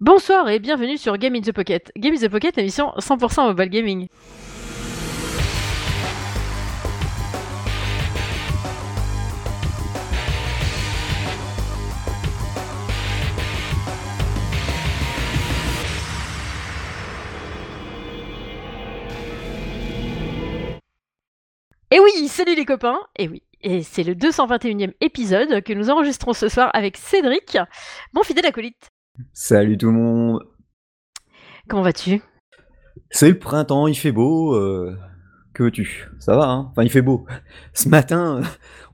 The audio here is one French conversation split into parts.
Bonsoir et bienvenue sur Game in the Pocket. Game in the Pocket, émission 100% mobile gaming. Et oui, salut les copains Et oui, et c'est le 221e épisode que nous enregistrons ce soir avec Cédric, mon fidèle acolyte. Salut tout le monde Comment vas-tu? C'est le printemps, il fait beau. euh, Que veux-tu? Ça va, hein? Enfin, il fait beau. Ce matin,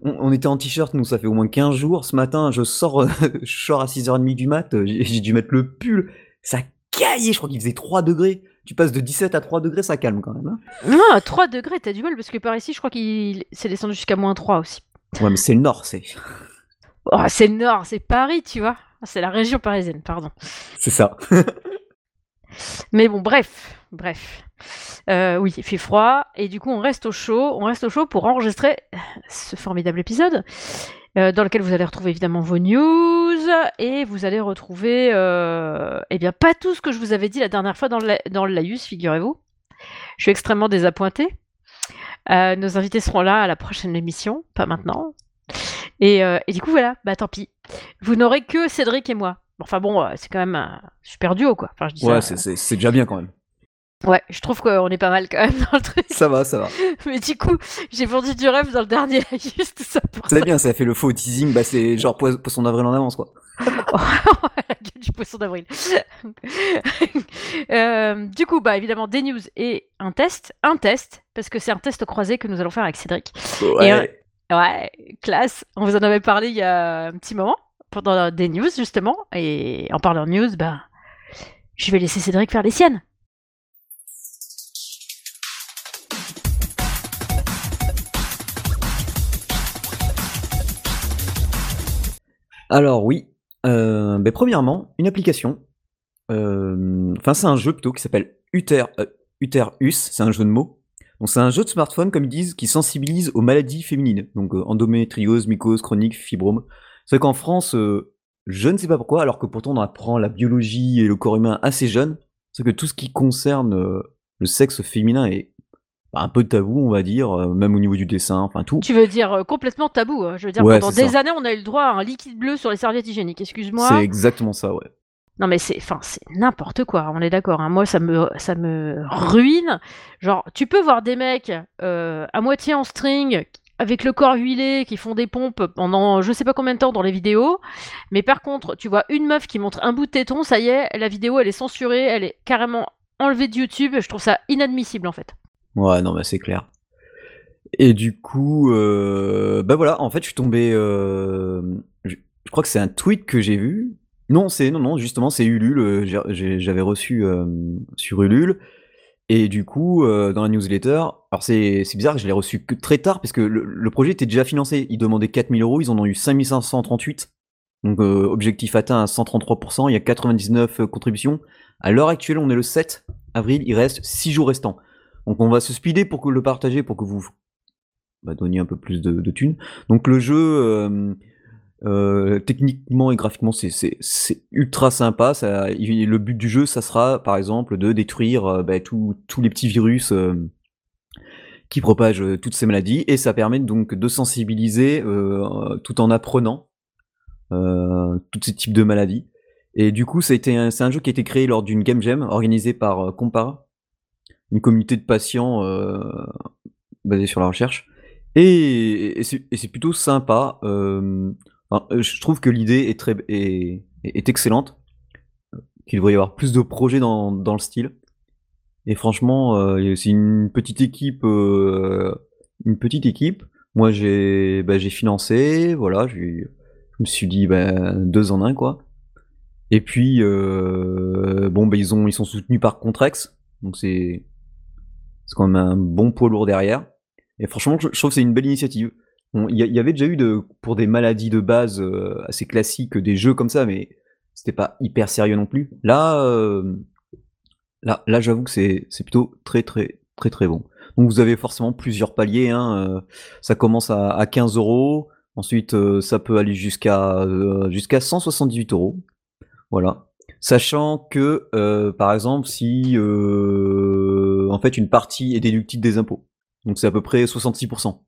on, on était en t-shirt, nous, ça fait au moins 15 jours. Ce matin, je sors, euh, je sors à 6h30 du mat, euh, j'ai dû mettre le pull. Ça caillait, je crois qu'il faisait 3 degrés. Tu passes de 17 à 3 degrés, ça calme quand même. hein? Non, à 3 degrés, t'as du mal parce que par ici, je crois qu'il s'est descendu jusqu'à moins 3 aussi. ouais, mais c'est le nord, c'est Oh, c'est le nord, c'est Paris, tu vois. C'est la région parisienne, pardon. c'est ça. Mais bon, bref, bref. Euh, oui, il fait froid et du coup, on reste au chaud. On reste au chaud pour enregistrer ce formidable épisode euh, dans lequel vous allez retrouver évidemment vos news et vous allez retrouver, euh, eh bien, pas tout ce que je vous avais dit la dernière fois dans le, dans le laïus, figurez-vous. Je suis extrêmement désappointée. Euh, nos invités seront là à la prochaine émission, pas maintenant. Et, euh, et du coup, voilà, bah tant pis. Vous n'aurez que Cédric et moi. Enfin bon, euh, c'est quand même un super duo, quoi. Enfin, je dis Ouais, ça, c'est- déjà bien quand même. Ouais, je trouve qu'on est pas mal quand même dans le truc. Ça va, ça va. Mais du coup, j'ai vendu du rêve dans le dernier tout ça pour. C'est bien, ça fait le faux teasing. Bah, c'est genre pois- poisson d'avril en avance, quoi. la gueule du poisson d'avril. Euh, du coup, bah évidemment, des news et un test. Un test, parce que c'est un test croisé que nous allons faire avec Cédric. Ouais. Ouais, classe. On vous en avait parlé il y a un petit moment, pendant des news justement. Et en parlant de news, bah, je vais laisser Cédric faire les siennes. Alors oui, euh, ben, premièrement, une application. Euh, Enfin, c'est un jeu plutôt qui s'appelle Uter, euh, Uterus, c'est un jeu de mots. Donc c'est un jeu de smartphone, comme ils disent, qui sensibilise aux maladies féminines. Donc euh, endométriose, mycose, chronique, fibrome. C'est vrai qu'en France, euh, je ne sais pas pourquoi, alors que pourtant on apprend la biologie et le corps humain assez jeune, c'est que tout ce qui concerne euh, le sexe féminin est bah, un peu tabou, on va dire, même au niveau du dessin, enfin tout. Tu veux dire complètement tabou. hein. Je veux dire, Ouais, pendant des ça. années, on a eu le droit à un liquide bleu sur les serviettes hygiéniques. Excuse-moi. C'est exactement ça, ouais. Non mais c'est, enfin n'importe quoi. On est d'accord. hein. Moi ça me, ruine. Genre tu peux voir des mecs euh, à moitié en string avec le corps huilé qui font des pompes pendant je sais pas combien de temps dans les vidéos. Mais par contre tu vois une meuf qui montre un bout de téton, ça y est, la vidéo elle est censurée, elle est carrément enlevée de YouTube. Je trouve ça inadmissible en fait. Ouais, non, bah c'est clair. Et du coup, euh, bah voilà, en fait, je suis tombé. euh, je crois que c'est un tweet que j'ai vu. Non, c'est non, non, justement, c'est Ulule. euh, J'avais reçu euh, sur Ulule. Et du coup, euh, dans la newsletter, alors c'est c'est bizarre que je l'ai reçu que très tard, parce que le, projet était déjà financé. Ils demandaient 4000 euros, ils en ont eu 5538. Donc, euh, objectif atteint à 133%. Il y a 99 contributions. À l'heure actuelle, on est le 7 avril, il reste 6 jours restants. Donc on va se speeder pour que le partager, pour que vous bah, donniez un peu plus de, de thunes. Donc le jeu, euh, techniquement et graphiquement, c'est- ultra sympa. Ça, il- le but du jeu, ça sera par exemple de détruire euh, bah, tous les petits virus euh, qui propagent euh, toutes ces maladies. Et ça permet donc de sensibiliser euh, tout en apprenant tous ces types de maladies. Et du coup, c'est un jeu qui a été créé lors d'une game jam organisée par Compara, une communauté de patients basée sur la recherche. Et, et c'est plutôt sympa. euh, euh, je trouve que l'idée est, très, est, est excellente. Qu'il devrait y avoir plus de projets dans, dans le style. Et franchement, euh, c'est une petite équipe. euh, une petite équipe. Moi, j'ai bah, j'ai financé. Voilà, je me suis dit bah, deux en un, quoi. Et puis, euh, bon, bah, ils, ont, ils sont soutenus par Contrex. Donc, c'est c'est quand même un bon poids lourd derrière. Et franchement, je, je trouve que c'est une belle initiative. Il y, avait déjà eu pour des maladies de base euh, assez classiques des jeux comme ça, mais c'était pas hyper sérieux non plus. Là, euh, là, là j'avoue que c'est plutôt très, très, très, très bon. Donc, vous avez forcément plusieurs paliers. Hein. euh, Ça commence à, à 15 euros. Ensuite, ça peut aller jusqu'à jusqu'à 178 euros. Voilà. Sachant que, par exemple, si en fait une partie est déductible des impôts, donc c'est à peu près 66%.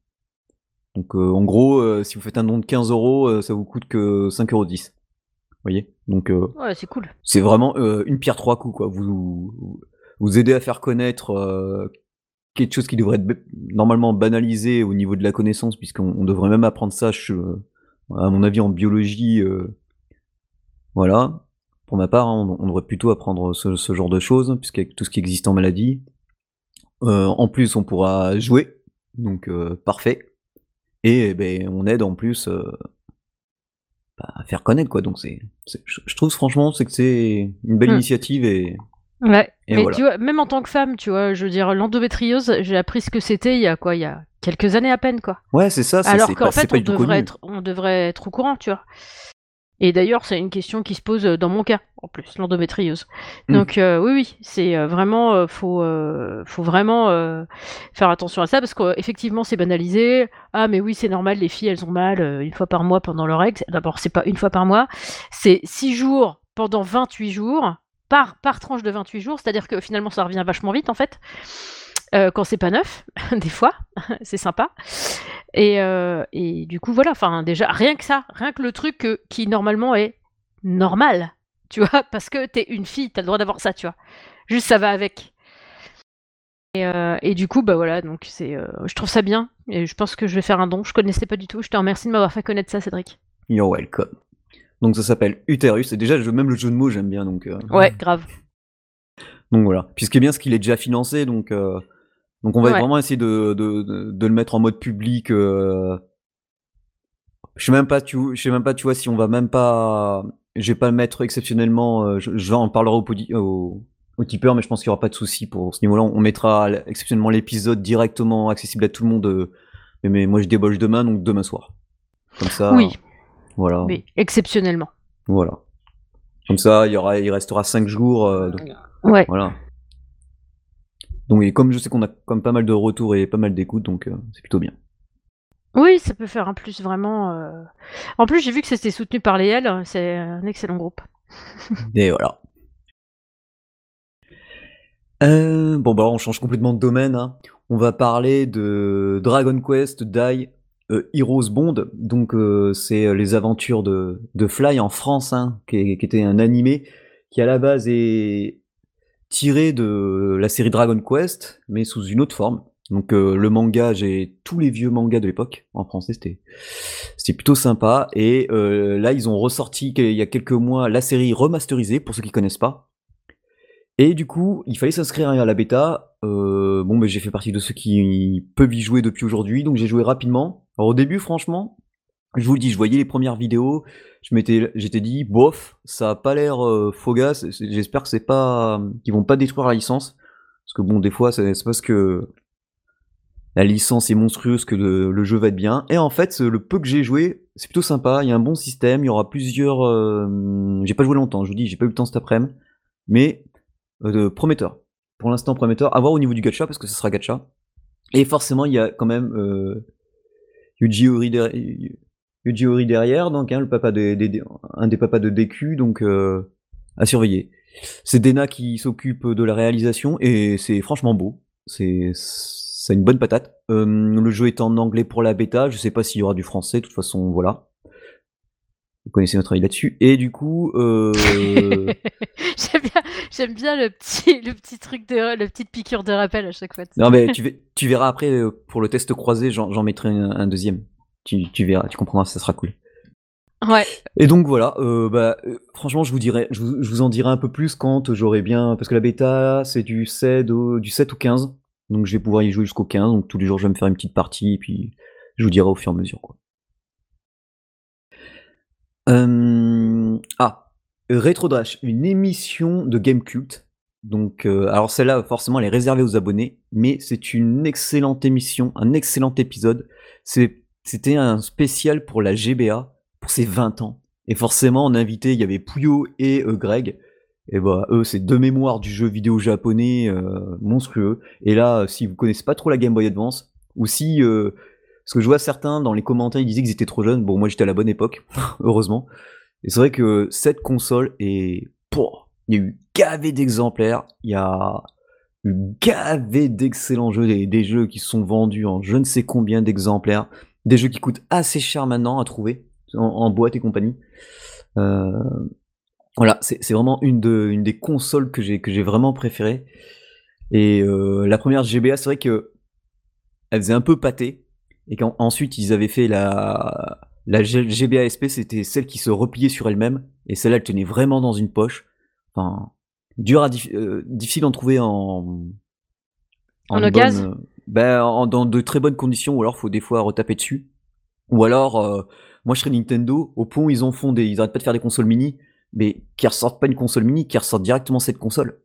Donc euh, en gros, euh, si vous faites un don de 15 euros, euh, ça vous coûte que 5,10 euros. Vous voyez? Donc euh, Ouais, c'est cool. c'est vraiment une pierre trois coups, quoi. Vous vous, vous aidez à faire connaître quelque chose qui devrait être normalement banalisé au niveau de la connaissance, puisqu'on on devrait même apprendre ça, je- à mon avis, en biologie. euh, voilà. Pour ma part, hein, on, on devrait plutôt apprendre ce, ce genre de choses, puisqu'avec tout ce qui existe en maladie. Euh, en plus, on pourra jouer, donc euh, parfait. Et eh ben, on aide en plus euh, bah, à faire connaître, quoi. Donc c'est, je trouve franchement, c'est que c'est une belle Hmm. initiative et Ouais. Et mais voilà. tu vois, même en tant que femme, tu vois, je veux dire, l'endométriose, j'ai appris ce que c'était il y a quoi, il y a quelques années à peine, quoi. ouais, c'est ça. Alors qu'en fait, on devrait, être, on devrait être au courant, tu vois. Et d'ailleurs, c'est une question qui se pose euh, dans mon cas, en plus, l'endométriose. Hmm. Donc euh, oui, oui, c'est euh, vraiment, euh, faut, euh, faut vraiment faire attention à ça parce qu'effectivement, c'est banalisé. Ah, mais oui, c'est normal, les filles, elles ont mal une fois par mois pendant leur règle. D'abord, c'est pas une fois par mois, c'est six jours pendant 28 jours par, par tranche de 28 jours, c'est-à-dire que finalement, ça revient vachement vite en fait. Quand c'est pas neuf, des fois, c'est sympa. Et, euh, et du coup, voilà, enfin, déjà, rien que ça, rien que le truc qui normalement est normal, tu vois, parce que t'es une fille, t'as le droit d'avoir ça, tu vois. Juste ça va avec. Et, euh, et du coup, bah voilà, donc c'est, euh, je trouve ça bien, et je pense que je vais faire un don. Je connaissais pas du tout, je te remercie de m'avoir fait connaître ça, Cédric. You're welcome. Donc ça s'appelle Utérus. Et déjà, même le jeu de mots, j'aime bien. Donc, Ouais, grave. donc voilà. Puis ce qui est bien, c'est qu'il est déjà financé. Donc, donc on va Ouais. vraiment essayer de, de, de, de le mettre en mode public. euh, Je sais même pas, tu, je sais même pas, tu vois, si on va même pas, je vais pas le mettre exceptionnellement. euh, je, je en parlerai au, au, au tipeur, mais je pense qu'il y aura pas de souci pour ce niveau-là. On mettra exceptionnellement l'épisode directement accessible à tout le monde. euh, mais, mais moi, je débauche demain, donc demain soir. Comme ça. Oui, Voilà. mais exceptionnellement. Voilà. Comme ça, il y aura, il restera 5 jours. donc, Ouais. voilà. Donc, et comme je sais qu'on a comme pas mal de retours et pas mal d'écoutes, donc euh, c'est plutôt bien. Oui, ça peut faire un plus vraiment. euh. En plus, j'ai vu que c'était soutenu par les L, c'est un excellent groupe. Et voilà. Euh, bon, bah, on change complètement de domaine. hein. On va parler de Dragon Quest Die euh, Heroes Bond. Donc, euh, c'est les aventures de, de Fly en France, hein, qui, est- qui était un animé qui, à la base, est tiré de la série Dragon Quest, mais sous une autre forme. Donc, euh, le manga, j'ai tous les vieux mangas de l'époque en français, c'était c'était plutôt sympa. Et euh, là, ils ont ressorti il y a quelques mois la série remasterisée, pour ceux qui connaissent pas. Et du coup, il fallait s'inscrire à la bêta. Euh, bon, mais j'ai fait partie de ceux qui peuvent y jouer depuis aujourd'hui, donc j'ai joué rapidement. Alors au début, franchement, je vous le dis, je voyais les premières vidéos, je m'étais, j'étais dit, bof, ça a pas l'air euh, J'espère que c'est pas, qu'ils vont pas détruire la licence, parce que bon, des fois, c'est parce que la licence est monstrueuse que le, jeu va être bien. Et en fait, le peu que j'ai joué, c'est plutôt sympa. Il y a un bon système. Il y aura plusieurs. euh, j'ai pas joué longtemps. Je vous dis, j'ai pas eu le temps cet après-midi, mais euh, prometteur. Pour l'instant, prometteur. À voir au niveau du gacha parce que ce sera gacha. Et forcément, il y a quand même euh, Yuji derrière, Yuji Ori derrière, donc hein, le papa des, des- des- un des papas de DQ, donc euh, à surveiller. C'est Dena qui s'occupe de la réalisation et c'est franchement beau. C'est c'est une bonne patate. Euh, le jeu est en anglais pour la bêta. Je sais pas s'il y aura du français. De toute façon, voilà. Vous connaissez notre avis là-dessus. Et du coup, euh, j'aime bien, j'aime bien le petit, le petit truc de, le petite piqûre de rappel à chaque fois. non mais tu, verras après pour le test croisé, j'en j'en mettrai un, un deuxième. Tu, tu verras, tu comprendras, ça sera cool. Ouais. Et donc voilà, euh, bah, euh, franchement, je vous dirai, je vous, je vous en dirai un peu plus quand j'aurai bien, parce que la bêta c'est du 7 au, du 7 au 15, donc je vais pouvoir y jouer jusqu'au 15, donc tous les jours je vais me faire une petite partie et puis je vous dirai au fur et à mesure quoi. Euh, ah, Retro Dash, une émission de Game Cult. Donc, alors celle-là, forcément, elle est réservée aux abonnés, mais c'est une excellente émission, un excellent épisode. C'est- C'était un spécial pour la GBA, pour ses 20 ans. Et forcément, en invité, il y avait Puyo et euh, Greg. Et bah, eux, c'est deux mémoires du jeu vidéo japonais euh, monstrueux. Et là, si vous connaissez pas trop la Game Boy Advance, ou si, euh, parce que je vois certains dans les commentaires, ils disaient qu'ils étaient trop jeunes. Bon, moi, j'étais à la bonne époque, heureusement. Et c'est vrai que cette console est il y a eu gavé d'exemplaires, il y a eu gavé d'excellents jeux, des, jeux qui sont vendus en je ne sais combien d'exemplaires, des jeux qui coûtent assez cher maintenant à trouver en, boîte et compagnie. Euh, voilà, c'est vraiment une, de, une des consoles que j'ai vraiment préférées. Et euh, la première GBA, c'est vrai que elle faisait un peu pâté. Et qu'ensuite ils avaient fait la la GBA SP, c'était celle qui se repliait sur elle-même. Et celle-là, elle tenait vraiment dans une poche. Enfin, dur à euh, difficile d'en trouver en en, ben, dans de très bonnes conditions, ou alors faut des fois retaper dessus. Ou alors, euh, moi je serais Nintendo, au point où ils ont fondé, ils arrêtent pas de faire des consoles mini, mais qui ressortent pas une console mini, qui ressortent directement cette console.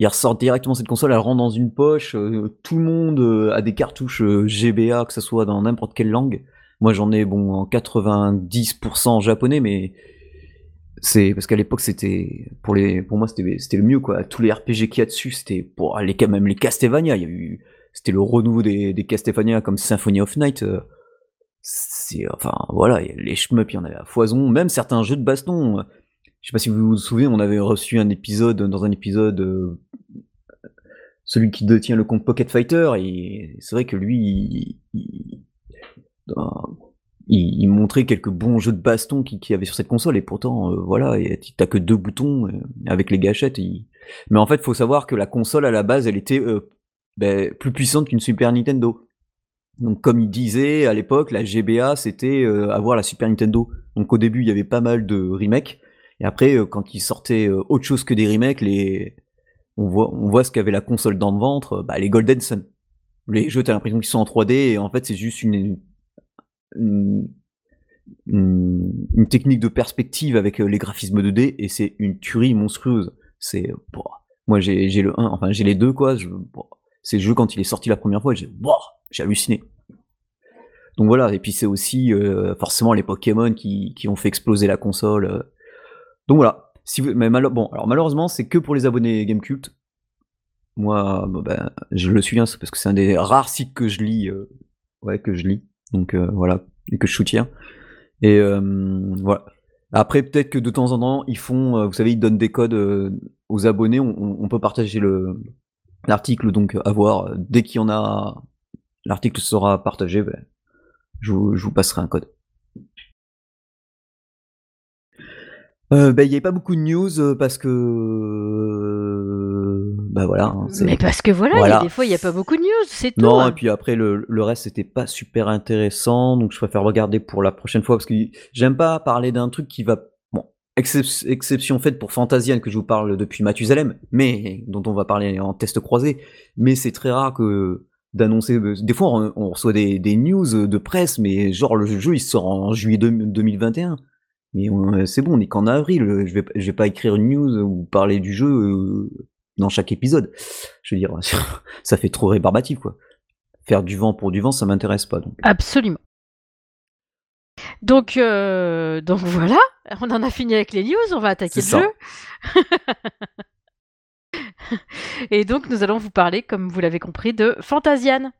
Ils ressortent directement cette console, elle rentre dans une poche, tout le monde a des cartouches GBA, que ce soit dans n'importe quelle langue. Moi j'en ai bon en 90% en japonais, mais c'est parce qu'à l'époque c'était pour moi c'était c'était le mieux quoi. Tous les RPG qu'il y a dessus c'était pour les même les Castlevania. Il y a eu c'était le renouveau des, des comme Symphony of Night. Euh, enfin voilà les shmup il y en avait à foison. Même certains jeux de baston. Je sais pas si vous vous souvenez, on avait reçu un épisode dans un épisode euh, celui qui détient le compte Pocket Fighter et c'est vrai que lui il, montrait quelques bons jeux de baston qu'il y avait sur cette console et pourtant euh, voilà t'as que deux boutons euh, avec les gâchettes mais en fait faut savoir que la console à la base elle était euh, ben, plus puissante qu'une Super Nintendo donc comme il disait à l'époque la GBA c'était avoir la Super Nintendo donc au début il y avait pas mal de remakes et après quand il sortait autre chose que des remakes les on voit on voit ce qu'avait la console dans le ventre bah, les Golden Sun les jeux t'as l'impression qu'ils sont en 3D et en fait c'est juste une technique de perspective avec euh, les graphismes 2D et c'est une tuerie monstrueuse. C'est moi j'ai le 1, enfin j'ai les deux quoi. C'est le jeu quand il est sorti la première fois, j'ai j'ai halluciné. Donc voilà, et puis c'est aussi euh, forcément les Pokémon qui, ont fait exploser la console. Euh. Donc voilà. Si vous, mais bon, alors malheureusement, c'est que pour les abonnés Gamecult. Moi, ben, je le suis, hein, parce que c'est un des rares sites que je lis, ouais, que je lis. Donc euh, voilà, et que je soutiens. Et euh, voilà. Après, peut-être que de temps en temps, ils font, euh, vous savez, ils donnent des codes aux abonnés. On, peut partager le l'article, donc à voir. Dès qu'il y en a, l'article sera partagé. Ben, je, je vous passerai un code. Euh, bah, il n'y avait pas beaucoup de news euh, parce que euh, bah voilà. Hein, mais parce que voilà, des fois il n'y a pas beaucoup de news, c'est tout. Non, hein. et puis après le, le reste c'était pas super intéressant, donc je préfère regarder pour la prochaine fois parce que j'aime pas parler d'un truc qui va exception faite pour Fantasian que je vous parle depuis Mathusalem, mais dont on va parler en test croisé, mais c'est très rare que d'annoncer. Des fois on, reçoit des, news de presse, mais genre le jeu il sort en juillet 2021. Mais c'est bon, on est qu'en avril. Je vais, vais pas écrire une news ou parler du jeu euh, dans chaque épisode. Je veux dire, ça fait trop rébarbatif, quoi. Faire du vent pour du vent, ça m'intéresse pas. Donc. Absolument. Donc, euh, donc voilà, on en a fini avec les news, on va attaquer le jeu. Et donc nous allons vous parler, comme vous l'avez compris, de Fantasian.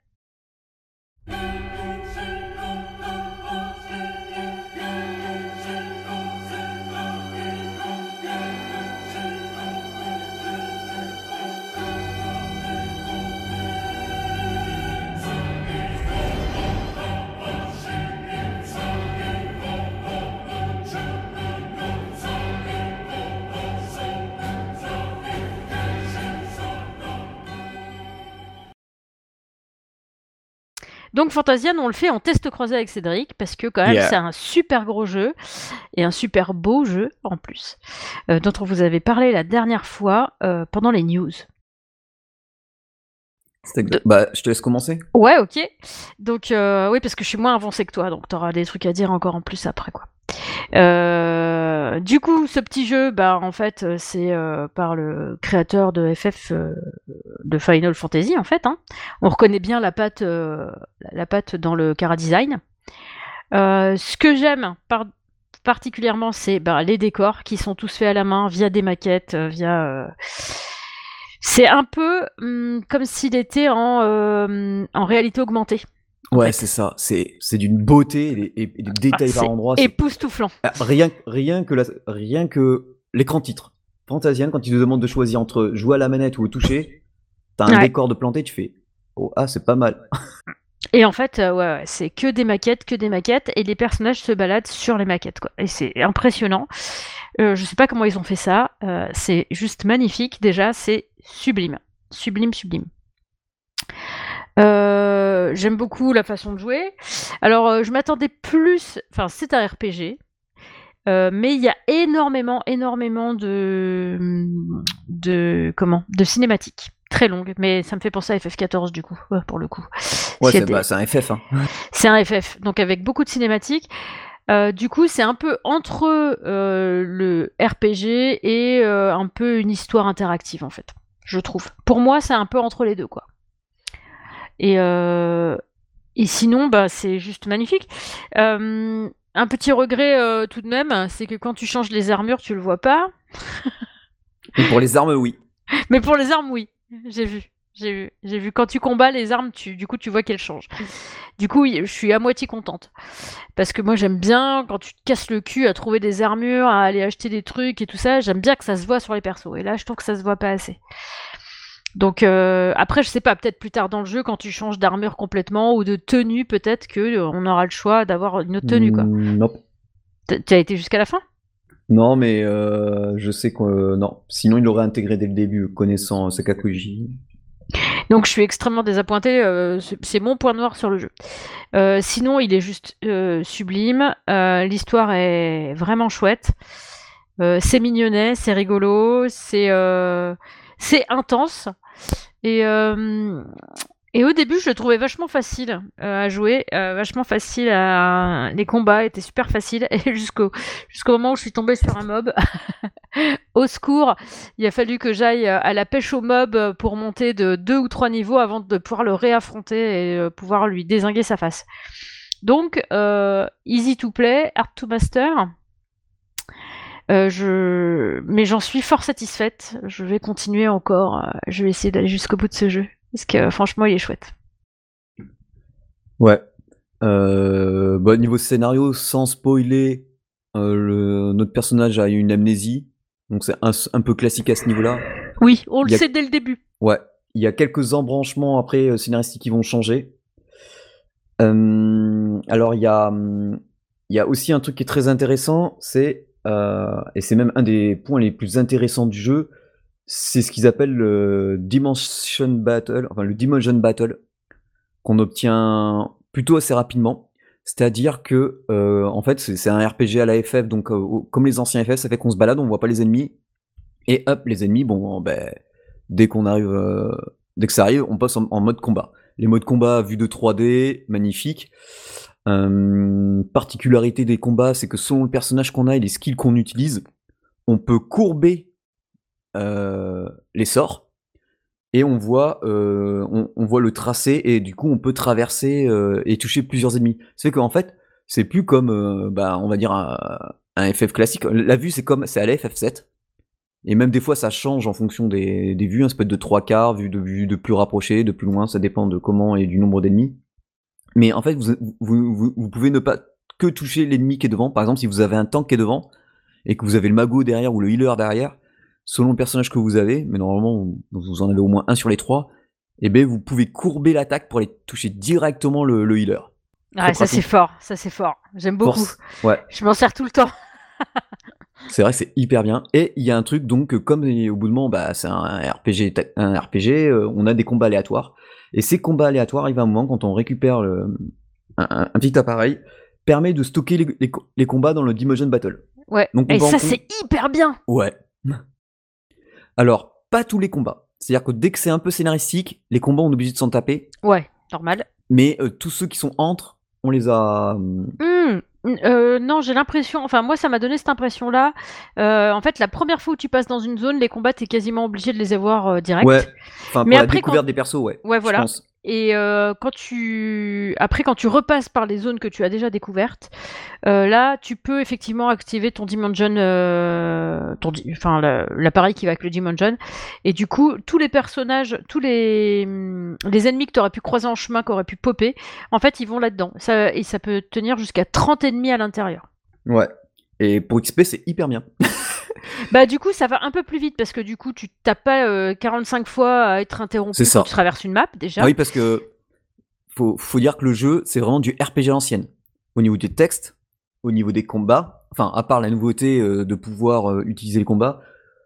Donc Fantasian, on le fait en test croisé avec Cédric parce que quand même c'est un super gros jeu et un super beau jeu en plus, euh, dont on vous avait parlé la dernière fois euh, pendant les news. Bah, je te laisse commencer. Ouais, ok. Donc, euh, oui, parce que je suis moins avancé que toi, donc tu auras des trucs à dire encore en plus après, quoi. Euh, du coup, ce petit jeu, bah, en fait, euh, c'est euh, par le créateur de FF de Final Fantasy, en fait. Hein. On reconnaît bien la patte, la patte dans le cara design. ce que j'aime particulièrement, c'est bah, les décors qui sont tous faits à la main via des maquettes, via. C'est un peu hum, comme s'il était en réalité augmentée. Ouais, c'est ça. C'est c'est d'une beauté et, des détails ah, par endroits. Époustouflant. Ah, rien rien que la, rien que l'écran titre. Fantasian, quand il te demande de choisir entre jouer à la manette ou au toucher, t'as un Ouais. décor de planté, tu fais Oh, ah, c'est pas mal. Et en fait, euh, ouais, ouais, c'est que des maquettes, que des maquettes, et les personnages se baladent sur les maquettes, quoi. Et c'est impressionnant. Euh, je sais pas comment ils ont fait ça. euh, c'est juste magnifique. Déjà, c'est sublime, sublime, sublime. Euh, J'aime beaucoup la façon de jouer. Alors, euh, je m'attendais plus. Enfin, c'est un RPG. euh, mais il y a énormément, énormément de, de comment, de cinématiques très longues. Mais ça me fait penser à FF14 du coup, pour le coup. Ouais, c'est des- bah, c'est un FF. Hein. c'est un FF, donc avec beaucoup de cinématiques. Euh, du coup, c'est un peu entre euh, le RPG et un peu une histoire interactive, en fait, je trouve. Pour moi, c'est un peu entre les deux, quoi. Et, euh, et sinon, bah, c'est juste magnifique. Euh, un petit regret euh, tout de même, c'est que quand tu changes les armures, tu le vois pas. Et pour les armes, oui. Mais pour les armes, oui. J'ai vu. J'ai vu. J'ai vu. Quand tu combats les armes, tu, du coup, tu vois qu'elles changent. Du coup, je suis à moitié contente. Parce que moi, j'aime bien quand tu te casses le cul à trouver des armures, à aller acheter des trucs et tout ça. J'aime bien que ça se voit sur les persos. Et là, je trouve que ça se voit pas assez. Donc, euh, après, je sais pas, peut-être plus tard dans le jeu, quand tu changes d'armure complètement ou de tenue, peut-être que euh, on aura le choix d'avoir une autre tenue, quoi. Mm, non. T- Tu as été jusqu'à la fin? Non, mais euh, je sais que non. Sinon, il l'aurait intégré dès le début, connaissant Sakakuji. Donc je suis extrêmement désappointée, euh, c'est mon point noir sur le jeu. Euh, sinon, il est juste euh, sublime, l'histoire est vraiment chouette, c'est mignonnet, c'est rigolo, c'est c'est intense. Et, euh, et au début, je le trouvais vachement facile euh, à jouer, euh, vachement facile à... Les combats étaient super faciles, et jusqu'au jusqu'au moment où je suis tombée sur un mob. au secours, il a fallu que j'aille à la pêche au mob pour monter de deux ou trois niveaux avant de pouvoir le réaffronter et pouvoir lui désinguer sa face. Donc, easy to play, hard to master. Euh, je... Mais j'en suis fort satisfaite. Je vais continuer encore. euh, Je vais essayer d'aller jusqu'au bout de ce jeu. Parce que euh, franchement, il est chouette. Ouais. Euh, bah, niveau scénario, sans spoiler, euh, le- notre personnage a eu une amnésie. Donc c'est un, un peu classique à ce niveau-là. Oui, on le a- sait dès le début. Ouais. Il y a quelques embranchements après euh, scénaristiques qui vont changer. Alors il y a, hum, il y a aussi un truc qui est très intéressant, c'est euh, et c'est même un des points les plus intéressants du jeu, c'est ce qu'ils appellent le Dimension Battle, enfin le Dimension Battle, qu'on obtient plutôt assez rapidement. C'est-à-dire que euh, en fait c'est un RPG à la FF, donc euh, comme les anciens FF, ça fait qu'on se balade, on voit pas les ennemis, et hop les ennemis, bon ben dès qu'on arrive, dès que ça arrive, on passe en, en mode combat. Les modes combat vus de 3D, magnifique. Euh, particularité des combats, c'est que selon le personnage qu'on a et les skills qu'on utilise, on peut courber euh, les sorts et on voit, euh, on, voit le tracé et du coup on peut traverser euh, et toucher plusieurs ennemis. C'est qu'en fait, c'est plus comme, bah, on va dire un, FF classique. La vue c'est comme, c'est à la FF7. Et même des fois, ça change en fonction des, des vues. hein. Ça peut être de trois quarts, vue de, vue de plus rapproché, de plus loin. Ça dépend de comment et du nombre d'ennemis. Mais en fait, vous, vous, vous, vous pouvez ne pas que toucher l'ennemi qui est devant. Par exemple, si vous avez un tank qui est devant et que vous avez le mago derrière ou le healer derrière, selon le personnage que vous avez, mais normalement, vous, en avez au moins un sur les trois, et ben vous pouvez courber l'attaque pour aller toucher directement le, le healer. Ah, ça pratique. c'est fort, ça c'est fort. J'aime beaucoup. Ouais. Je m'en sers tout le temps. C'est vrai, c'est hyper bien. Et il y a un truc, donc, comme au bout de moment, bah, c'est un RPG, un RPG euh, on a des combats aléatoires. Et ces combats aléatoires, il va un moment, quand on récupère le- un, petit appareil, permet de stocker les, les co- les combats dans le Demotion Battle. Ouais. Donc, on Et ça c'est hyper bien. Ouais. Alors, pas tous les combats. C'est-à-dire que dès que c'est un peu scénaristique, les combats, on est obligé de s'en taper. Ouais, normal. Mais euh, tous ceux qui sont entre, on les a. Hmm, euh, non, j'ai l'impression, enfin moi ça m'a donné cette impression-là. Euh, en fait, la première fois où tu passes dans une zone, les combats t'es quasiment obligé de les avoir euh, direct. Ouais. Enfin, pour Mais la après, découverte quand- des persos, ouais. Ouais, je voilà. pense. Et euh, quand tu après quand tu repasses par les zones que tu as déjà découvertes, euh, là tu peux effectivement activer ton Dimension, euh, ton enfin la- l'appareil qui va avec le Dimension. Et du coup tous les personnages, tous les hum, les ennemis que tu aurais pu croiser en chemin, qui auraient pu popper, en fait ils vont là-dedans. Ça et ça peut tenir jusqu'à 30 ennemis à l'intérieur. Ouais. Et pour XP, c'est hyper bien. Bah du coup, ça va un peu plus vite parce que du coup, tu tapes pas euh, 45 fois à être interrompu C'est ça. quand tu traverses une map déjà. Ah oui, parce que faut, faut dire que le jeu, c'est vraiment du RPG à l'ancienne. Au niveau des textes, au niveau des combats, enfin, à part la nouveauté euh, de pouvoir euh, utiliser les combats,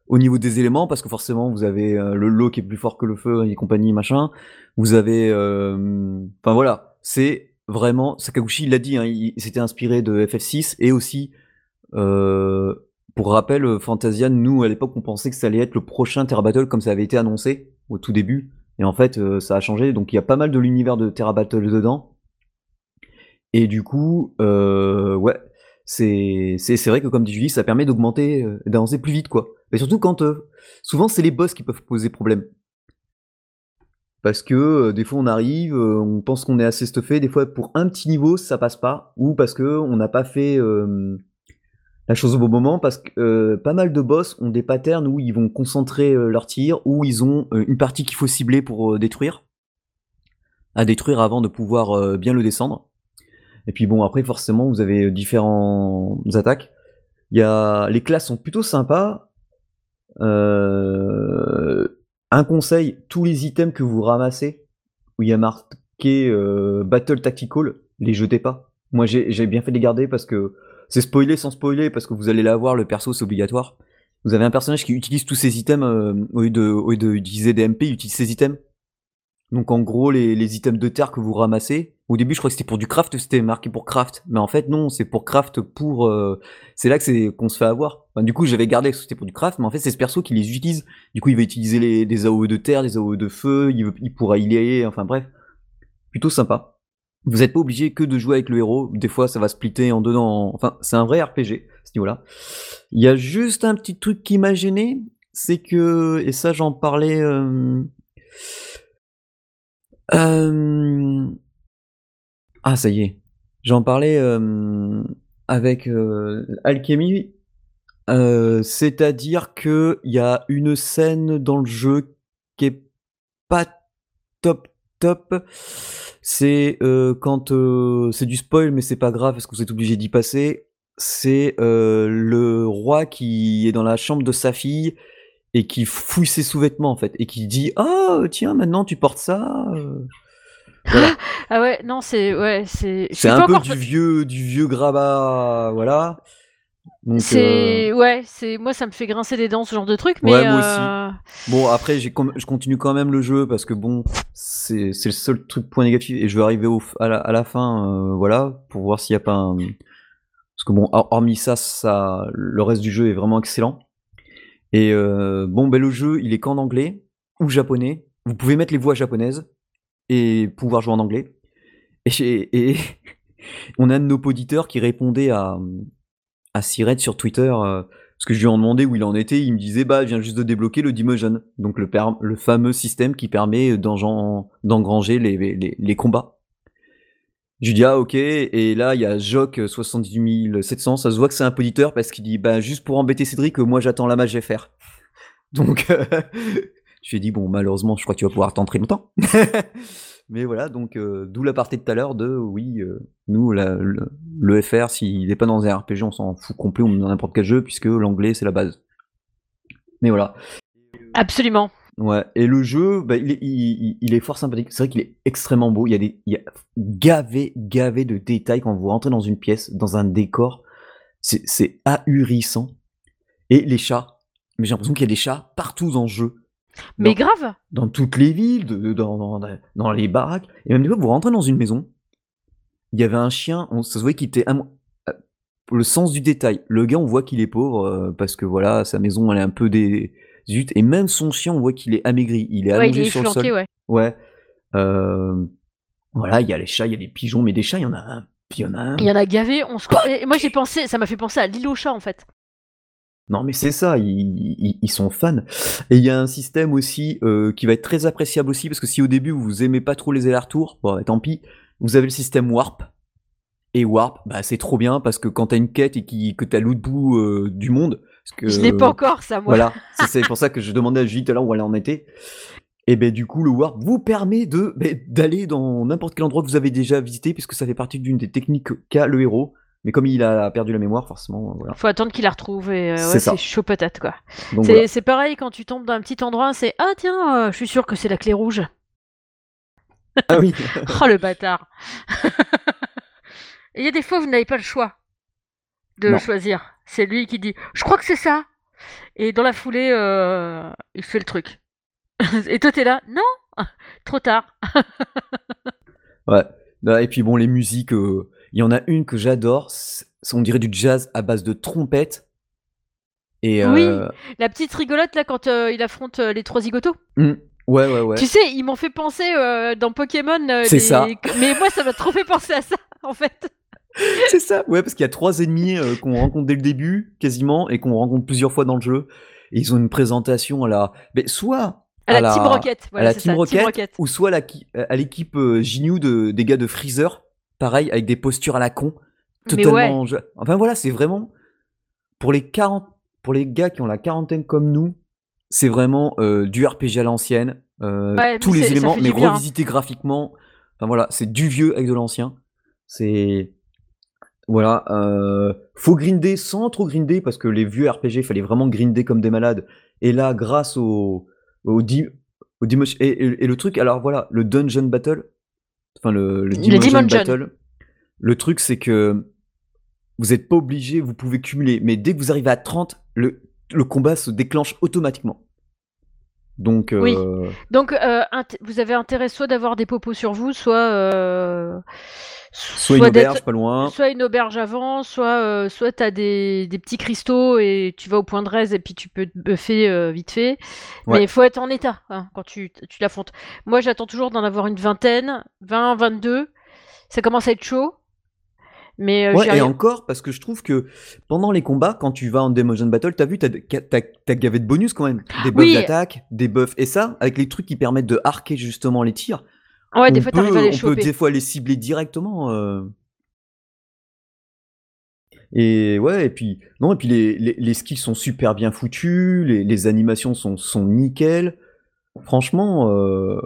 au niveau des éléments, parce que forcément, vous avez euh, le lot qui est plus fort que le feu et compagnie, machin. Vous avez. euh, Enfin voilà, c'est vraiment. Sakaguchi, il l'a dit, hein, il s'était inspiré de FF6 et aussi. euh, pour rappel, euh, Fantasia, nous à l'époque, on pensait que ça allait être le prochain Terra Battle comme ça avait été annoncé au tout début. Et en fait, euh, ça a changé. Donc il y a pas mal de l'univers de Terra Battle dedans. Et du coup, euh, ouais, c'est vrai que comme dit Julie, ça permet d'augmenter, euh, d'avancer plus vite quoi. Et surtout quand souvent c'est les boss qui peuvent poser problème. Parce que des fois on arrive, on pense qu'on est assez stuffé, des fois pour un petit niveau ça passe pas, ou parce que on n'a pas fait la chose au bon moment, parce que euh, pas mal de boss ont des patterns où ils vont concentrer euh, leur tir, où ils ont euh, une partie qu'il faut cibler pour euh, détruire, à détruire avant de pouvoir bien le descendre. Et puis bon après forcément vous avez différentes attaques. Il y a les classes sont plutôt sympas. Un conseil, tous les items que vous ramassez, où il y a marqué Battle Tactical, les jetez pas. Moi j'ai j'ai bien fait de les garder parce que c'est spoilé sans spoiler, parce que vous allez l'avoir, le perso c'est obligatoire. Vous avez un personnage qui utilise tous ces items, euh, au lieu de, au lieu de utiliser des MP, il utilise ces items. Donc en gros, les, les items de terre que vous ramassez, au début je crois que c'était pour du craft, c'était marqué pour craft, mais en fait non, c'est pour craft pour... euh, c'est là que c'est qu'on se fait avoir. Du coup j'avais gardé que c'était pour du craft, mais en fait c'est ce perso qui les utilise. Du coup il va utiliser les, des AOE de terre, des AOE de feu, il, veut- il pourra y aller, enfin bref. Plutôt sympa. Vous n'êtes pas obligé que de jouer avec le héros, des fois ça va splitter en deux en... Enfin c'est un vrai RPG, ce niveau-là. Il y a juste un petit truc qui m'a gêné, c'est que... Et ça j'en parlais... euh, euh, Ah, ça y est. J'en parlais euh, avec Alchemy. C'est-à-dire que il y a une scène dans le jeu qui est pas top C'est euh, quand euh, c'est du spoil, mais c'est pas grave parce que vous êtes obligé d'y passer. C'est euh, le roi qui est dans la chambre de sa fille et qui fouille ses sous-vêtements en fait et qui dit ah tiens maintenant tu portes ça. Voilà. Ah ouais, non, c'est ouais, c'est. C'est un peu encore- du vieux, du vieux grabat, voilà. C'est euh, ouais, c'est moi ça me fait grincer des dents ce genre de truc, mais Ouais, moi aussi. euh, bon, après, j'ai com- je continue quand même le jeu parce que bon, c'est c'est le seul truc point négatif et je vais arriver au, à, la, à la fin, euh, voilà, pour voir s'il y a pas un. Parce que bon, hor- hormis ça, ça, le reste du jeu est vraiment excellent. Et bon, ben le jeu, il est qu'en anglais ou japonais. Vous pouvez mettre les voix japonaises et pouvoir jouer en anglais. Et, et on a un de nos auditeurs qui répondait à, à Sired sur Twitter, euh, parce que je lui ai demandé où il en était, il me disait bah je viens juste de débloquer le Dimotion, donc le, fameux système qui permet d'engranger les, combats. Je lui ah ok, et là il y a Jock 78700, ça se voit que c'est un auditeur parce qu'il dit bah juste pour embêter Cédric, moi j'attends la match FR. Donc euh, je lui ai dit bon malheureusement je crois que tu vas pouvoir attendre très longtemps. Mais voilà, donc euh, d'où la partie de tout à l'heure de oui, euh, nous la- le, le FR s'il n'est pas dans un RPG on s'en fout complet, on met dans n'importe quel jeu puisque l'anglais c'est la base. Mais voilà. absolument. Ouais, et le jeu, bah, il, est, il, est fort sympathique. C'est vrai qu'il est extrêmement beau. Il y a des, il y a gavé, gavé de détails quand vous rentrez dans une pièce, dans un décor. C'est, c'est ahurissant. Et les chats. Mais j'ai l'impression qu'il y a des chats partout dans le jeu. Mais Dans- grave. dans toutes les villes, de- dans, dans, dans les baraques. Et même des fois, vous rentrez dans une maison, il y avait un chien, on, ça se voyait qu'il était... le sens du détail. Le gars, on voit qu'il est pauvre, euh, parce que voilà, sa maison, elle est un peu des... Zut, et même son chien, on voit qu'il est amaigri. Il est Ouais, il allongé est sur le flanqué, sol. ouais. Ouais. Euh, voilà, il y a les chats, il y a les pigeons, mais des chats, il y en a un. Il y en a un. Il y en a gavé, on se et moi j'ai pensé, ça m'a fait penser à l'île aux chats en fait. Non, mais c'est ça, ils, ils- ils sont fans. Et il y a un système aussi euh, qui va être très appréciable aussi, parce que si au début vous aimez pas trop les allers-retours, bon, tant pis, vous avez le système Warp. Et Warp, bah, c'est trop bien, parce que quand t'as une quête et qui, que t'as l'autre bout euh, du monde, parce que, Je l'ai pas encore ça moi. Voilà, c'est pour ça que je demandais à Julie tout à l'heure où elle en était. Et ben du coup, le Warp vous permet de ben, d'aller dans n'importe quel endroit que vous avez déjà visité, puisque ça fait partie d'une des techniques qu'a le héros. Mais comme il a perdu la mémoire, forcément, voilà. Faut attendre qu'il la retrouve et euh, C'est ouais, ça. c'est chaud patate quoi. C'est voilà. pareil quand tu tombes dans un petit endroit, c'est ah tiens, euh, je suis sûr que c'est la clé rouge. Ah oui. Oh le bâtard. Il y a des fois où vous n'avez pas le choix de Non. choisir. C'est lui qui dit je crois que c'est ça. Et dans la foulée, euh, il fait le truc. Et toi t'es là non, trop tard. Ouais. Bah, Et puis bon, les musiques, euh, il y en a une que j'adore. On dirait du jazz à base de trompette. Et Oui. euh, La petite rigolote là quand euh, il affronte euh, les trois zigotos. hmm, ouais, ouais, ouais. Tu sais, ils m'ont fait penser dans Pokémon. C'est les- ça. Mais moi, ça m'a trop fait penser à ça, en fait. C'est ça. Ouais, parce qu'il y a trois ennemis qu'on rencontre dès le début, quasiment, et qu'on rencontre plusieurs fois dans le jeu. Et ils ont une présentation à la, mais soit À la, Team Rocket. à Voilà, la c'est Team ça, Rocket, Team Rocket. ou soit à l'équipe euh, Ginyu de, des gars de Freezer, pareil, avec des postures à la con, totalement. Enfin voilà, c'est vraiment pour les 40, pour les gars qui ont la quarantaine comme nous, c'est vraiment euh, du RPG à l'ancienne, euh, Ouais, tous les éléments, mais bien. revisités graphiquement. Enfin voilà, c'est du vieux avec de l'ancien. C'est voilà, euh, faut grinder sans trop grinder parce que les vieux RPG, il fallait vraiment grinder comme des malades. Et là, grâce au au, di- au Dimo- et, et- et le truc, alors voilà, le dungeon battle, enfin le, battle, le truc c'est que vous n'êtes pas obligé, vous pouvez cumuler, mais dès que vous arrivez à 30, le, le combat se déclenche automatiquement. Donc, euh, Oui. Donc, euh, vous avez intérêt soit d'avoir des popos sur vous, soit. euh, soit une auberge pas loin. Soit une auberge avant, soit, soit tu as des, des petits cristaux et tu vas au point de raise et puis tu peux te buffer vite fait. Ouais. Mais il faut être en état hein, quand tu, tu l'affrontes. Moi, j'attends toujours d'en avoir une vingtaine, 20, 22. Ça commence à être chaud. Mais euh, Ouais, et encore, parce que je trouve que pendant les combats, quand tu vas en Demotion Battle, t'as vu, t'as t'as- t'as gavé de bonus quand même. Des buffs Oui. d'attaque, des buffs. Et ça, avec les trucs qui permettent de arquer justement les tirs, Ouais, des on fois, peut, t'arrives à les on peut des fois les cibler directement. euh. Et ouais, et puis, non, et puis les, les, les skills sont super bien foutus, les, les animations sont, sont nickel. Franchement, euh,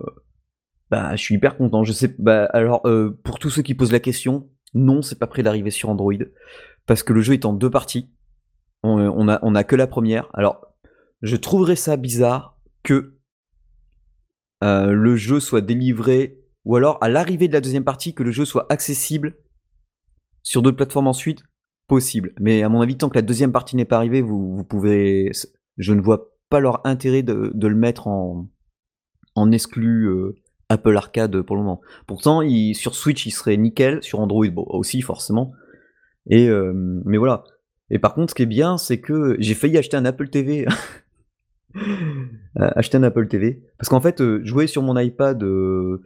bah, je suis hyper content. Je sais, bah, alors, euh, pour tous ceux qui posent la question, non, c'est pas prêt d'arriver sur Android, parce que le jeu est en deux parties. On, a, on a que la première. Alors, je trouverais ça bizarre que euh, le jeu soit délivré, ou alors à l'arrivée de la deuxième partie, que le jeu soit accessible sur d'autres plateformes ensuite, possible. Mais à mon avis, tant que la deuxième partie n'est pas arrivée, vous, pouvez. Je ne vois pas leur intérêt de, de le mettre en, en exclu euh, Apple Arcade pour le moment. Pourtant, il, sur Switch, il serait nickel, sur Android bon, aussi, forcément. Et, euh, mais voilà. Et par contre, ce qui est bien, c'est que j'ai failli acheter un Apple TV. Euh, acheter un Apple TV. Parce qu'en fait, euh, jouer sur mon iPad, euh,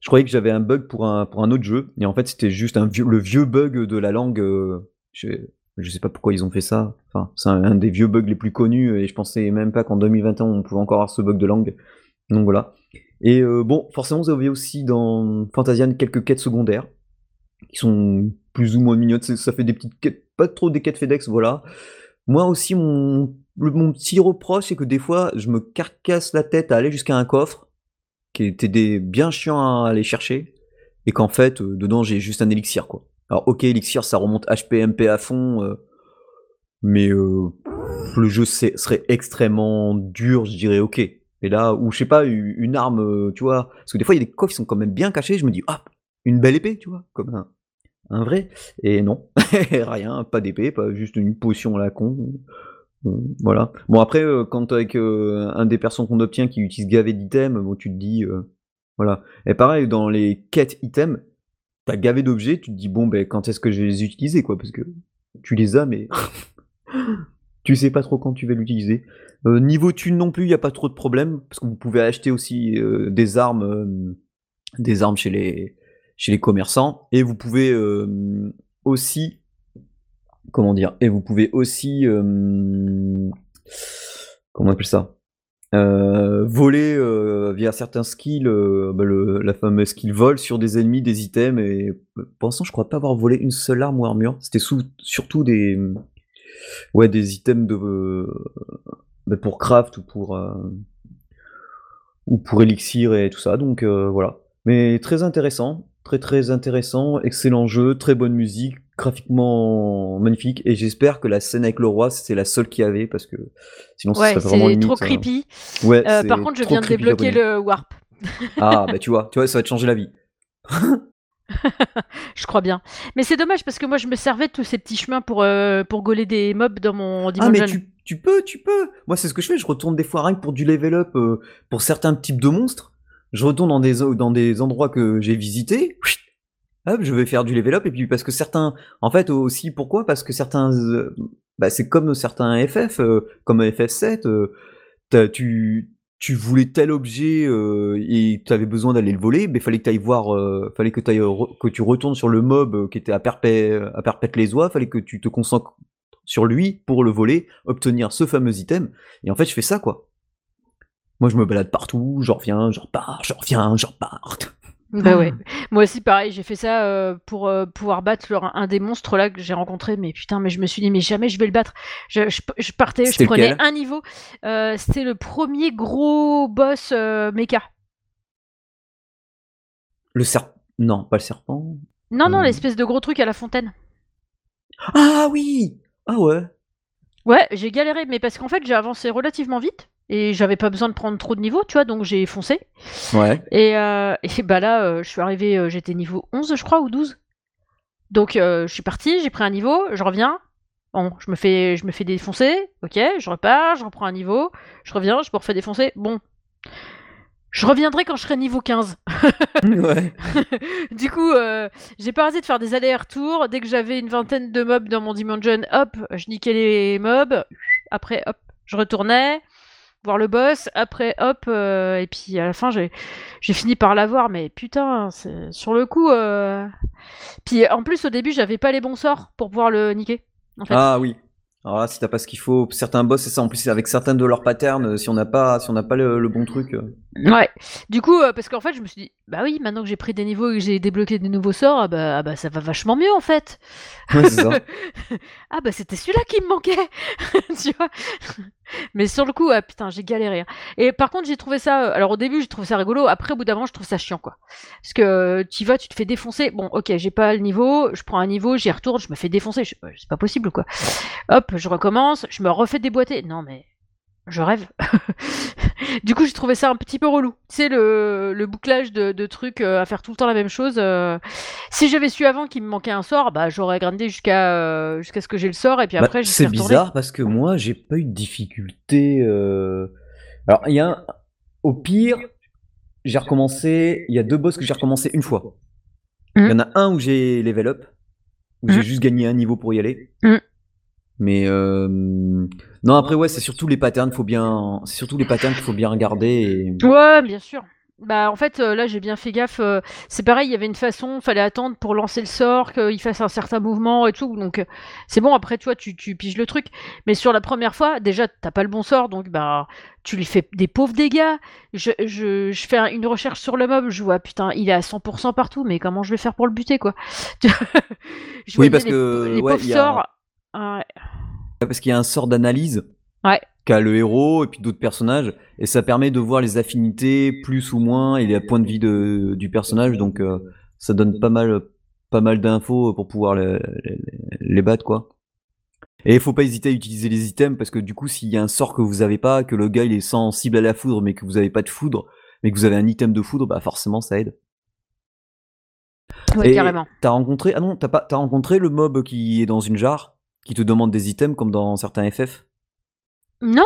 je croyais que j'avais un bug pour un, pour un autre jeu. Et en fait, c'était juste un vieux, le vieux bug de la langue. euh, je, je sais pas pourquoi ils ont fait ça. Enfin, c'est un, un des vieux bugs les plus connus. Et je pensais même pas qu'en 2021, on pouvait encore avoir ce bug de langue. Donc voilà. Et euh, bon, forcément, vous avez aussi dans Fantasian quelques quêtes secondaires qui sont plus ou moins mignonnes. Ça fait des petites quêtes, pas trop des quêtes FedEx, voilà. Moi aussi, mon, le- mon petit reproche, c'est que des fois, je me carcasse la tête à aller jusqu'à un coffre qui était des, bien chiant à aller chercher et qu'en fait, euh, dedans, j'ai juste un élixir, quoi. Alors, ok, élixir, ça remonte HPMP à fond, euh, mais euh, le jeu serait extrêmement dur, je dirais, ok. Et là, ou je sais pas, une arme, euh, tu vois, parce que des fois, il y a des coffres qui sont quand même bien cachés, je me dis, ah, une belle épée, tu vois, comme un, un vrai. Et non, rien, pas d'épée, pas juste une potion à la con. Voilà. Bon, après, euh, quand avec euh, un des personnes qu'on obtient qui utilise gavé d'items, bon, tu te dis, voilà. Et pareil, dans les quêtes items, t'as gavé d'objets, tu te dis, bon, ben, quand est-ce que je vais les utiliser, quoi, parce que tu les as, mais tu sais pas trop quand tu vas l'utiliser. Euh, niveau thune non plus, il n'y a pas trop de problème, parce que vous pouvez acheter aussi euh, des armes, euh, des armes chez les, chez les commerçants, et vous pouvez aussi, comment dire, et vous pouvez aussi, comment on ça, voler via certains skills, bah, le, la fameuse skill vol sur des ennemis, des items, et pour l'instant, je crois pas avoir volé une seule arme ou armure. C'était surtout des, ouais, des items de, bah, pour craft ou pour, euh, ou pour élixir et tout ça. Donc euh, voilà. Mais très intéressant, très très intéressant, excellent jeu, très bonne musique, graphiquement magnifique et j'espère que la scène avec le roi c'est la seule qu'il y avait parce que sinon Ouais, serait vraiment c'est limite. trop euh, creepy. Ouais, Euh, c'est par contre, je viens de débloquer le warp. Ah bah tu vois, tu vois, ça va te changer la vie. Je crois bien. Mais c'est dommage parce que moi, je me servais de tous ces petits chemins pour, euh, pour gauler des mobs dans mon Ah Demon mais John. tu, tu peux, tu peux. Moi c'est ce que je fais, je retourne des fois rien que pour du level up euh, pour certains types de monstres. Je retourne dans des dans des endroits que j'ai visités. Hop, je vais faire du level up et puis parce que certains, en fait aussi pourquoi? Parce que certains, euh, bah, c'est comme certains FF, euh, comme FF7, euh, t'as- tu tu voulais tel objet euh, et tu avais besoin d'aller le voler, mais fallait que tu ailles voir, euh, fallait que, t'ailles, re- que tu retournes sur le mob euh, qui était à perpète à perpète les oies, fallait que tu te concentres sur lui pour le voler, obtenir ce fameux item. Et en fait, je fais ça quoi. Moi, je me balade partout, j'en reviens, j'en repars, j'en reviens, j'en repars. Bah ouais. Moi aussi, pareil, j'ai fait ça euh, pour euh, pouvoir battre le- un des monstres là que j'ai rencontré. Mais putain, mais je me suis dit, mais jamais je vais le battre. Je, je- je partais, je prenais un niveau. Euh, C'était le premier gros boss mecha. Le serpent. Non, pas le serpent. Non, non, l'espèce de gros truc à la fontaine. Ah oui Ah ouais Ouais, j'ai galéré, mais parce qu'en fait, j'ai avancé relativement vite et j'avais pas besoin de prendre trop de niveaux, tu vois, donc j'ai foncé. Ouais. Et, euh, et bah là, euh, je suis arrivé, euh, j'étais niveau 11, je crois, ou 12. Donc je suis parti, j'ai pris un niveau, je reviens. Bon, je me fais, je me fais défoncer, ok, je repars, je reprends un niveau, je reviens, je me refais défoncer. Bon, je reviendrai quand je serai niveau 15. ouais. du coup, j'ai pas arrêté de faire des allers-retours. Dès que j'avais une vingtaine de mobs dans mon Dimension, hop, je niquais les mobs. Après, hop, je retournais voir le boss. Après, hop, euh, et puis à la fin, j'ai j'ai fini par l'avoir. Mais putain, c'est sur le coup. euh, Puis en plus, au début, j'avais pas les bons sorts pour pouvoir le niquer. En fait. Ah oui. Alors là, si t'as pas ce qu'il faut, certains boss, c'est ça. En plus, avec certains de leurs patterns, euh, si on n'a pas, si on n'a pas le, le bon truc. Ouais. Du coup, parce qu'en fait, je me suis dit, bah oui, maintenant que j'ai pris des niveaux et que j'ai débloqué des nouveaux sorts, ah bah, ah bah ça va vachement mieux en fait. Ouais, c'est ça. ah bah c'était celui-là qui me manquait, tu vois. Mais sur le coup, ah, putain, j'ai galéré. hein. Et par contre, j'ai trouvé ça. euh, Alors au début, j'ai trouvé ça rigolo. Après, au bout d'un moment, je trouve ça chiant, quoi. Parce que euh, tu vas, tu te fais défoncer. Bon, ok, j'ai pas le niveau. Je prends un niveau, j'y retourne, je me fais défoncer. Je- ouais, C'est pas possible, quoi. Hop, je recommence, je me refais déboîter. Non mais, je rêve. du coup, j'ai trouvé ça un petit peu relou. Tu sais, le, le bouclage de, de trucs euh, à faire tout le temps la même chose. euh, Si j'avais su avant qu'il me manquait un sort, bah j'aurais grindé jusqu'à euh, jusqu'à ce que j'ai le sort et puis Bah, après, c'est bizarre parce que moi, j'ai pas eu de difficulté. Alors, il y a un... au pire, j'ai recommencé. Il y a deux boss que j'ai recommencé une fois. Il y en a un où j'ai level up, où j'ai Mhm. juste gagné un niveau pour y aller. Mhm. Mais euh, non, après ouais, c'est surtout les patterns, faut bien, c'est surtout les patterns qu'il faut bien regarder. Et... Ouais, bien sûr. Bah en fait euh, là j'ai bien fait gaffe. euh, c'est pareil, il y avait une façon, fallait attendre pour lancer le sort, qu'il fasse un certain mouvement et tout. Donc c'est bon. Après tu vois, tu, tu piges le truc. Mais sur la première fois, déjà t'as pas le bon sort, donc bah tu lui fais des pauvres dégâts. Je, je, je fais une recherche sur le mob, je vois putain il est à 100% partout, mais comment je vais faire pour le buter quoi? Je Oui, parce les, que, les ouais, pauvres a- sorts. Ouais. Parce qu'il y a un sort d'analyse Ouais. qu'a le héros et puis d'autres personnages, et ça permet de voir les affinités plus ou moins et les points de vie de, du personnage, donc euh, ça donne pas mal, pas mal d'infos pour pouvoir les, les, les battre quoi. Et il faut pas hésiter à utiliser les items parce que du coup, s'il y a un sort que vous avez pas, que le gars il est sensible à la foudre, mais que vous avez pas de foudre, mais que vous avez un item de foudre, bah forcément ça aide. Ouais, Et carrément. T'as rencontré ah non t'as pas t'as rencontré le mob qui est dans une jarre? Qui te demande des items comme dans certains FF. Non,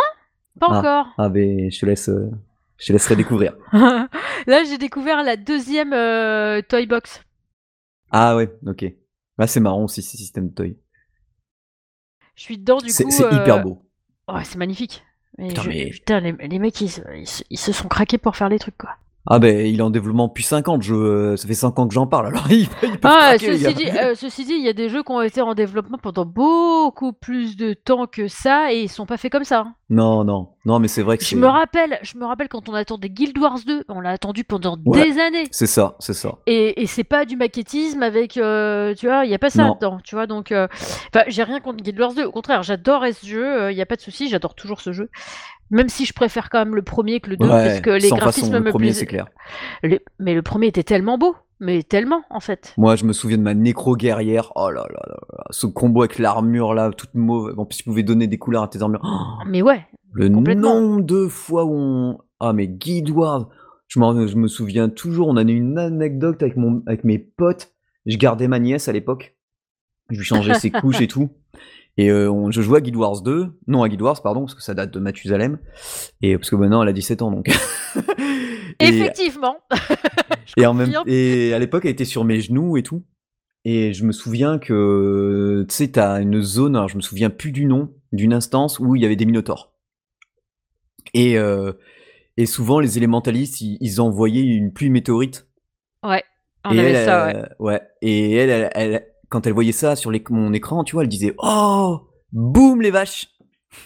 pas Ah. encore. Ah ben je te laisse euh, je te laisserai découvrir. Là, j'ai découvert la deuxième euh, toy box. Ah ouais ok. Là c'est marrant aussi ce système de toy. Je suis dedans du coup. c'est euh, hyper beau. Ouais, c'est magnifique. Mais Putain, je- mais- putain, les, les mecs, ils, ils se sont craqués pour faire les trucs, quoi. Ah ben il est en développement depuis 5 ans le jeu. euh, Ça fait 5 ans que j'en parle alors il, il peut Ah, craquer ceci, dit, euh, ceci dit, il y a des jeux qui ont été en développement pendant beaucoup plus de temps que ça et ils sont pas faits comme ça. hein. Non non non mais c'est vrai que Je me rappelle, je me rappelle quand on attendait Guild Wars 2, on l'a attendu pendant Ouais. des années. c'est ça c'est ça. Et, et c'est pas du maquettisme avec, euh, tu vois, il y a pas ça Non. dedans, tu vois. Donc, euh, enfin, j'ai rien contre Guild Wars 2. Au contraire, j'adore ce jeu. Il y a pas de souci, j'adore toujours ce jeu. Même si je préfère quand même le premier que le 2 parce que les graphismes façon, le me premier plaisent. c'est clair. Les- Mais le premier était tellement beau. mais tellement en fait. Moi, je me souviens de ma nécro-guerrière. Oh là là là là. Ce combo avec l'armure là, toute mauvaise. En plus, tu pouvais donner des couleurs à tes armures. Oh, Mais ouais, le nombre de fois où on. Ah, mais Guild Wars. Je, je me souviens toujours, on a eu une anecdote avec, mon, avec mes potes. Je gardais ma nièce à l'époque. Je lui changeais ses couches et tout. Et euh, on- je jouais à Guild Wars 2. Non, à Guild Wars, pardon, parce que ça date de Mathusalem. Et parce que maintenant, elle a 17 ans, donc. Et- Effectivement. Et, en même, et à l'époque, elle était sur mes genoux et tout. Et je me souviens que, tu sais, t'as une zone, alors je me souviens plus du nom, d'une instance où il y avait des minotaures. Et, euh, et souvent, les élémentalistes, ils, ils envoyaient une pluie météorite. Ouais, on et avait elle, ça, ouais. ouais. Et elle, elle, elle- quand elle voyait ça sur les- mon écran, tu vois, elle disait Oh Boum les vaches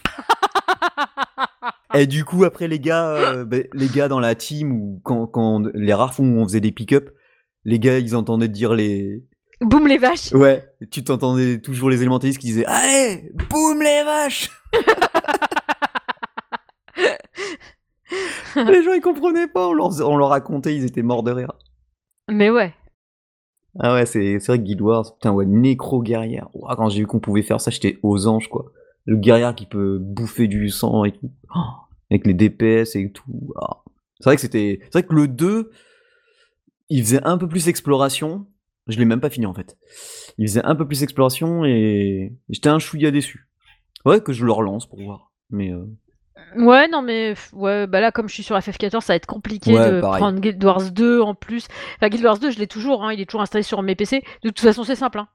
Et du coup, après, les gars, euh, ben, les gars dans la team, ou quand, quand les rares fois où on faisait des pick-up, les gars, ils entendaient dire les. Boum les vaches. Ouais, tu t'entendais toujours les élémentalistes qui disaient Allez, boum les vaches Les gens, ils comprenaient pas, on leur, on leur racontait, ils étaient morts de rire. Mais ouais. Ah ouais, c'est vrai que Guild Wars, putain, ouais, nécro-guerrière. Quand j'ai vu qu'on pouvait faire ça, j'étais aux anges, quoi. Le guerrier qui peut bouffer du sang et tout. Oh, avec les DPS et tout. Ah. C'est vrai que c'était. C'est vrai que le 2, il faisait un peu plus exploration. Je l'ai même pas fini en fait. Il faisait un peu plus exploration et j'étais un chouïa déçu. Ouais, que je le relance pour voir. Mais euh, Ouais, non, mais ouais, bah là, comme je suis sur FF14, ça va être compliqué Ouais, de pareil. prendre Guild Wars 2 en plus. Enfin, Guild Wars 2, je l'ai toujours, hein, il est toujours installé sur mes PC. De toute façon, c'est simple. hein.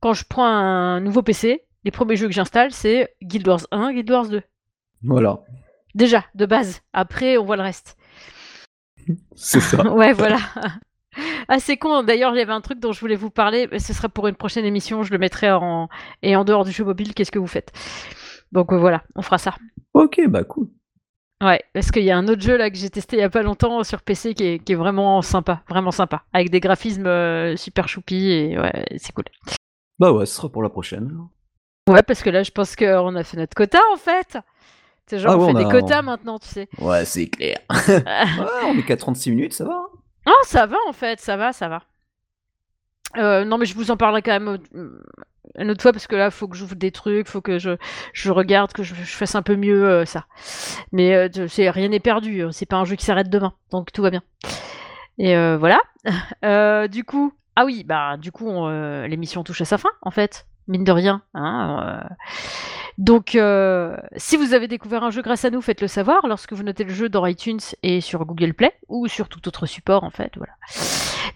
Quand je prends un nouveau PC, les premiers jeux que j'installe, c'est Guild Wars 1, Guild Wars 2. voilà, Déjà, de base. Après, on voit le reste. c'est ça. ouais, voilà. Ah, c'est con. D'ailleurs, il y avait un truc dont je voulais vous parler. mais Ce serait pour une prochaine émission. Je le mettrai en. Et en dehors du jeu mobile, qu'est-ce que vous faites? Donc euh, voilà, on fera ça. Ok, bah cool. Ouais, parce qu'il y a un autre jeu là que j'ai testé il y a pas longtemps sur PC qui est, qui est vraiment sympa, vraiment sympa, avec des graphismes euh, super choupis et ouais, c'est cool. Bah ouais, ce sera pour la prochaine. Ouais, parce que là, je pense qu'on a fait notre quota en fait. C'est genre Ah on ouais, fait on des quotas maintenant, tu sais. Ouais, c'est clair. Ah Ouais, on est qu'à 36 minutes, ça va. hein. ça va en fait, ça va, ça va. Euh, non, mais je vous en parlerai quand même euh, une autre fois parce que là, faut que j'ouvre des trucs, faut que je, je regarde, que je, fasse un peu mieux euh, ça. Mais euh, c'est rien n'est perdu, euh, c'est pas un jeu qui s'arrête demain, donc tout va bien. Et euh, voilà. Du coup, ah oui, bah du coup, on, l'émission touche à sa fin en fait, mine de rien. hein. Donc, si vous avez découvert un jeu grâce à nous, faites-le savoir lorsque vous notez le jeu dans iTunes et sur Google Play ou sur tout autre support en fait. Voilà.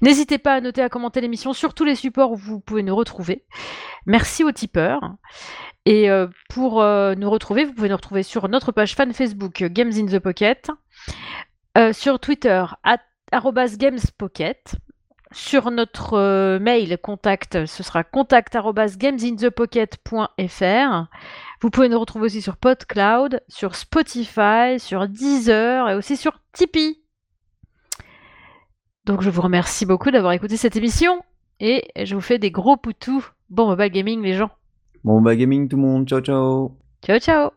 N'hésitez pas à noter, à commenter l'émission sur tous les supports où vous pouvez nous retrouver. Merci aux tipeurs. Et euh, pour euh, nous retrouver, vous pouvez nous retrouver sur notre page fan Facebook euh, Games in the Pocket, sur Twitter gamespocket, sur notre mail contact, ce sera contact arrobas gamesinthepocket.fr. Vous pouvez nous retrouver aussi sur PodCloud, sur Spotify, sur Deezer et aussi sur Tipeee. Donc je vous remercie beaucoup d'avoir écouté cette émission et je vous fais des gros poutous. Bon mobile gaming les gens. Bon, bah, gaming tout le monde, ciao ciao. Ciao ciao